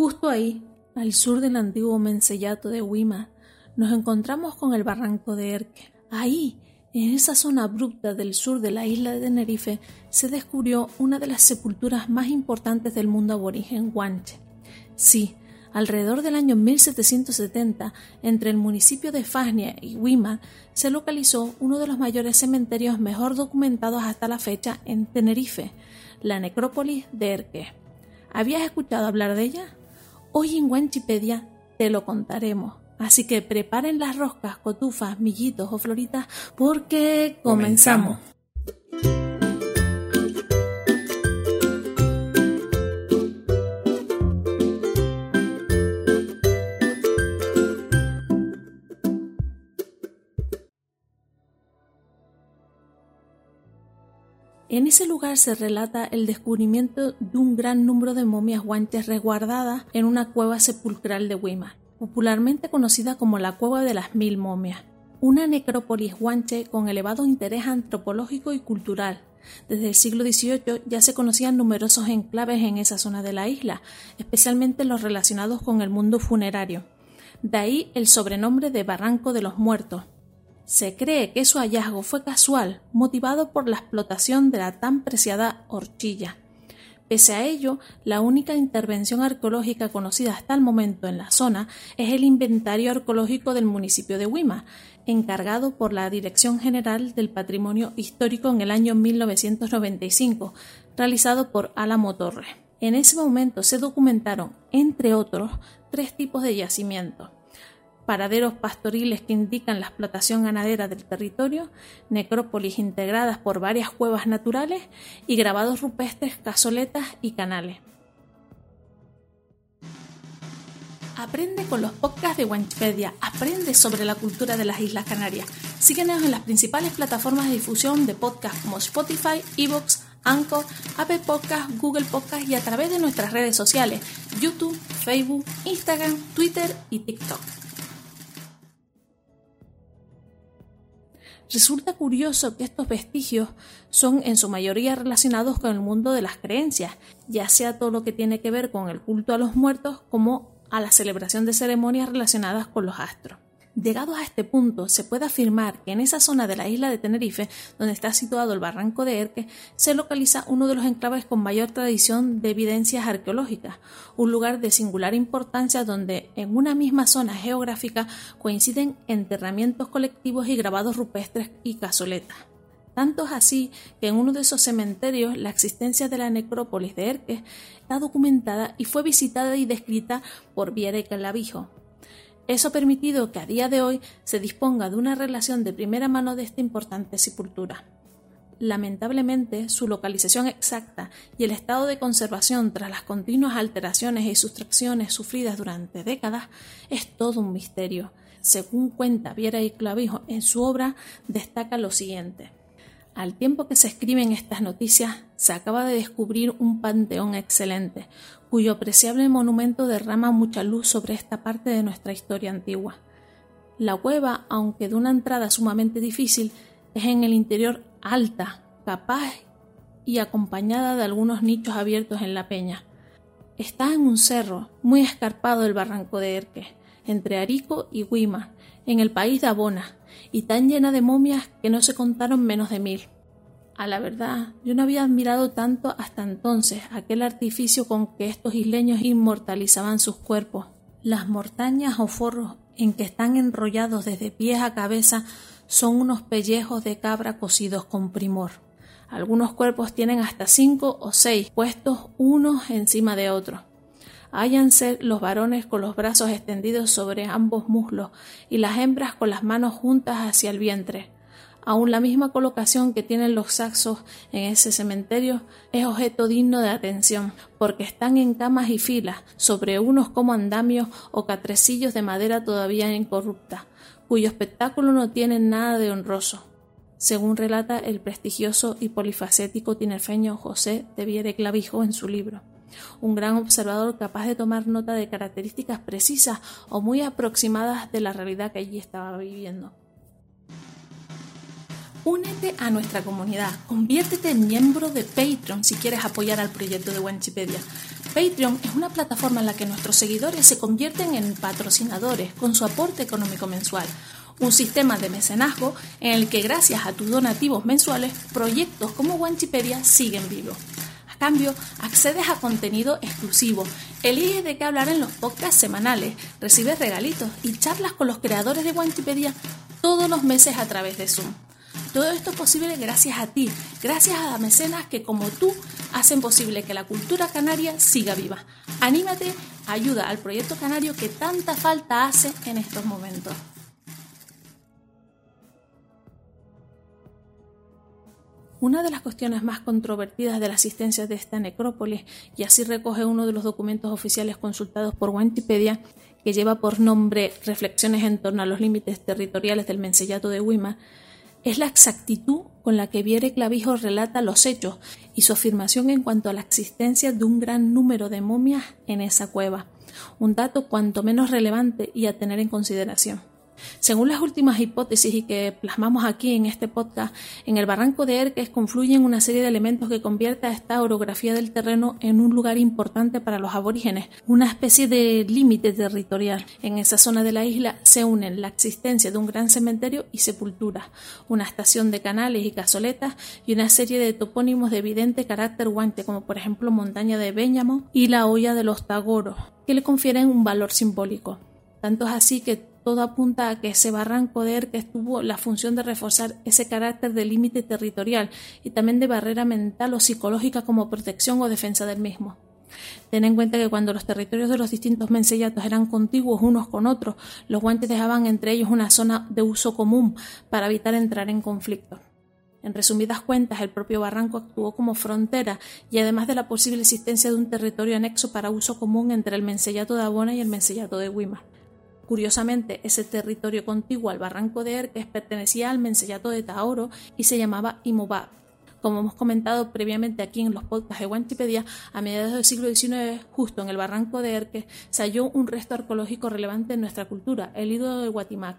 Justo ahí, al sur del antiguo mencellato de Wima, nos encontramos con el barranco de Erque. Ahí, en esa zona abrupta del sur de la isla de Tenerife, se descubrió una de las sepulturas más importantes del mundo aborigen guanche. Sí, alrededor del año 1770, entre el municipio de Fasnia y Wima, se localizó uno de los mayores cementerios mejor documentados hasta la fecha en Tenerife, la necrópolis de Erque. ¿Habías escuchado hablar de ella? Hoy en Guanchipedia te lo contaremos. Así que preparen las roscas, cotufas, millitos o floritas porque comenzamos. En ese lugar se relata el descubrimiento de un gran número de momias guanches resguardadas en una cueva sepulcral de Weimar, popularmente conocida como la Cueva de las Mil Momias, una necrópolis guanche con elevado interés antropológico y cultural. Desde el siglo XVIII ya se conocían numerosos enclaves en esa zona de la isla, especialmente los relacionados con el mundo funerario. De ahí el sobrenombre de Barranco de los Muertos, se cree que su hallazgo fue casual, motivado por la explotación de la tan preciada horchilla. Pese a ello, la única intervención arqueológica conocida hasta el momento en la zona es el inventario arqueológico del municipio de Huima, encargado por la Dirección General del Patrimonio Histórico en el año 1995, realizado por Álamo Torres. En ese momento se documentaron, entre otros, tres tipos de yacimientos paraderos pastoriles que indican la explotación ganadera del territorio, necrópolis integradas por varias cuevas naturales y grabados rupestres, casoletas y canales. Aprende con los podcasts de Wikipedia, aprende sobre la cultura de las Islas Canarias. Síguenos en las principales plataformas de difusión de podcasts como Spotify, Evox, Anchor, Apple Podcasts, Google Podcasts y a través de nuestras redes sociales, YouTube, Facebook, Instagram, Twitter y TikTok. Resulta curioso que estos vestigios son en su mayoría relacionados con el mundo de las creencias, ya sea todo lo que tiene que ver con el culto a los muertos como a la celebración de ceremonias relacionadas con los astros. Llegados a este punto, se puede afirmar que en esa zona de la isla de Tenerife, donde está situado el barranco de Erque, se localiza uno de los enclaves con mayor tradición de evidencias arqueológicas, un lugar de singular importancia donde en una misma zona geográfica coinciden enterramientos colectivos y grabados rupestres y cazoletas. Tanto es así que en uno de esos cementerios la existencia de la necrópolis de Erque está documentada y fue visitada y descrita por Viera y Calavijo, eso ha permitido que a día de hoy se disponga de una relación de primera mano de esta importante sepultura. Lamentablemente, su localización exacta y el estado de conservación tras las continuas alteraciones y sustracciones sufridas durante décadas es todo un misterio. Según cuenta Viera y Clavijo en su obra, destaca lo siguiente. Al tiempo que se escriben estas noticias, se acaba de descubrir un panteón excelente, cuyo apreciable monumento derrama mucha luz sobre esta parte de nuestra historia antigua. La cueva, aunque de una entrada sumamente difícil, es en el interior alta, capaz y acompañada de algunos nichos abiertos en la peña. Está en un cerro muy escarpado del barranco de Erque, entre Arico y Huima, en el país de Abona, y tan llena de momias que no se contaron menos de mil. A la verdad, yo no había admirado tanto hasta entonces aquel artificio con que estos isleños inmortalizaban sus cuerpos. Las mortañas o forros en que están enrollados desde pies a cabeza son unos pellejos de cabra cocidos con primor. Algunos cuerpos tienen hasta cinco o seis puestos unos encima de otros. Hállanse los varones con los brazos extendidos sobre ambos muslos y las hembras con las manos juntas hacia el vientre. Aún la misma colocación que tienen los saxos en ese cementerio es objeto digno de atención, porque están en camas y filas, sobre unos como andamios o catrecillos de madera todavía incorrupta, cuyo espectáculo no tiene nada de honroso, según relata el prestigioso y polifacético tinerfeño José de Viere Clavijo en su libro un gran observador capaz de tomar nota de características precisas o muy aproximadas de la realidad que allí estaba viviendo. Únete a nuestra comunidad, conviértete en miembro de Patreon si quieres apoyar al proyecto de Wanchipedia. Patreon es una plataforma en la que nuestros seguidores se convierten en patrocinadores con su aporte económico mensual. Un sistema de mecenazgo en el que gracias a tus donativos mensuales, proyectos como Wanchipedia siguen vivos. A cambio, accedes a contenido exclusivo, eliges de qué hablar en los podcasts semanales, recibes regalitos y charlas con los creadores de Wanchipedia todos los meses a través de Zoom. Todo esto es posible gracias a ti, gracias a las mecenas que como tú hacen posible que la cultura canaria siga viva. Anímate, ayuda al proyecto canario que tanta falta hace en estos momentos. Una de las cuestiones más controvertidas de la asistencia de esta necrópolis, y así recoge uno de los documentos oficiales consultados por Wikipedia, que lleva por nombre Reflexiones en torno a los límites territoriales del Mensellato de Wima, es la exactitud con la que Viere Clavijo relata los hechos y su afirmación en cuanto a la existencia de un gran número de momias en esa cueva, un dato cuanto menos relevante y a tener en consideración. Según las últimas hipótesis y que plasmamos aquí en este podcast, en el barranco de Erques confluyen una serie de elementos que convierte a esta orografía del terreno en un lugar importante para los aborígenes, una especie de límite territorial. En esa zona de la isla se unen la existencia de un gran cementerio y sepulturas, una estación de canales y cazoletas y una serie de topónimos de evidente carácter guante, como por ejemplo Montaña de Béñamo y la Olla de los Tagoros, que le confieren un valor simbólico. Tanto es así que todo apunta a que ese barranco de Erques tuvo la función de reforzar ese carácter de límite territorial y también de barrera mental o psicológica como protección o defensa del mismo. Ten en cuenta que cuando los territorios de los distintos mensellatos eran contiguos unos con otros, los guantes dejaban entre ellos una zona de uso común para evitar entrar en conflicto. En resumidas cuentas, el propio barranco actuó como frontera y además de la posible existencia de un territorio anexo para uso común entre el mensellato de Abona y el mensellato de Wima. Curiosamente, ese territorio contiguo al barranco de Erques pertenecía al mensellato de Taoro y se llamaba Imobab. Como hemos comentado previamente aquí en los podcasts de Wikipedia, a mediados del siglo XIX, justo en el barranco de Erques, se halló un resto arqueológico relevante en nuestra cultura, el ídolo de Guatimac.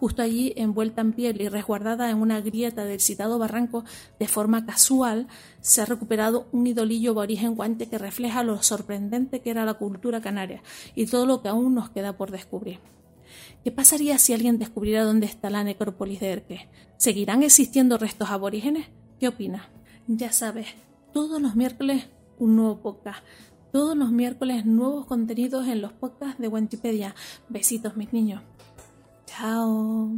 Justo allí, envuelta en piel y resguardada en una grieta del citado barranco, de forma casual, se ha recuperado un idolillo aborigen guante que refleja lo sorprendente que era la cultura canaria y todo lo que aún nos queda por descubrir. ¿Qué pasaría si alguien descubriera dónde está la necrópolis de Erque? ¿Seguirán existiendo restos aborígenes? ¿Qué opinas? Ya sabes, todos los miércoles un nuevo podcast. Todos los miércoles nuevos contenidos en los podcasts de Wikipedia. Besitos, mis niños. Ciao.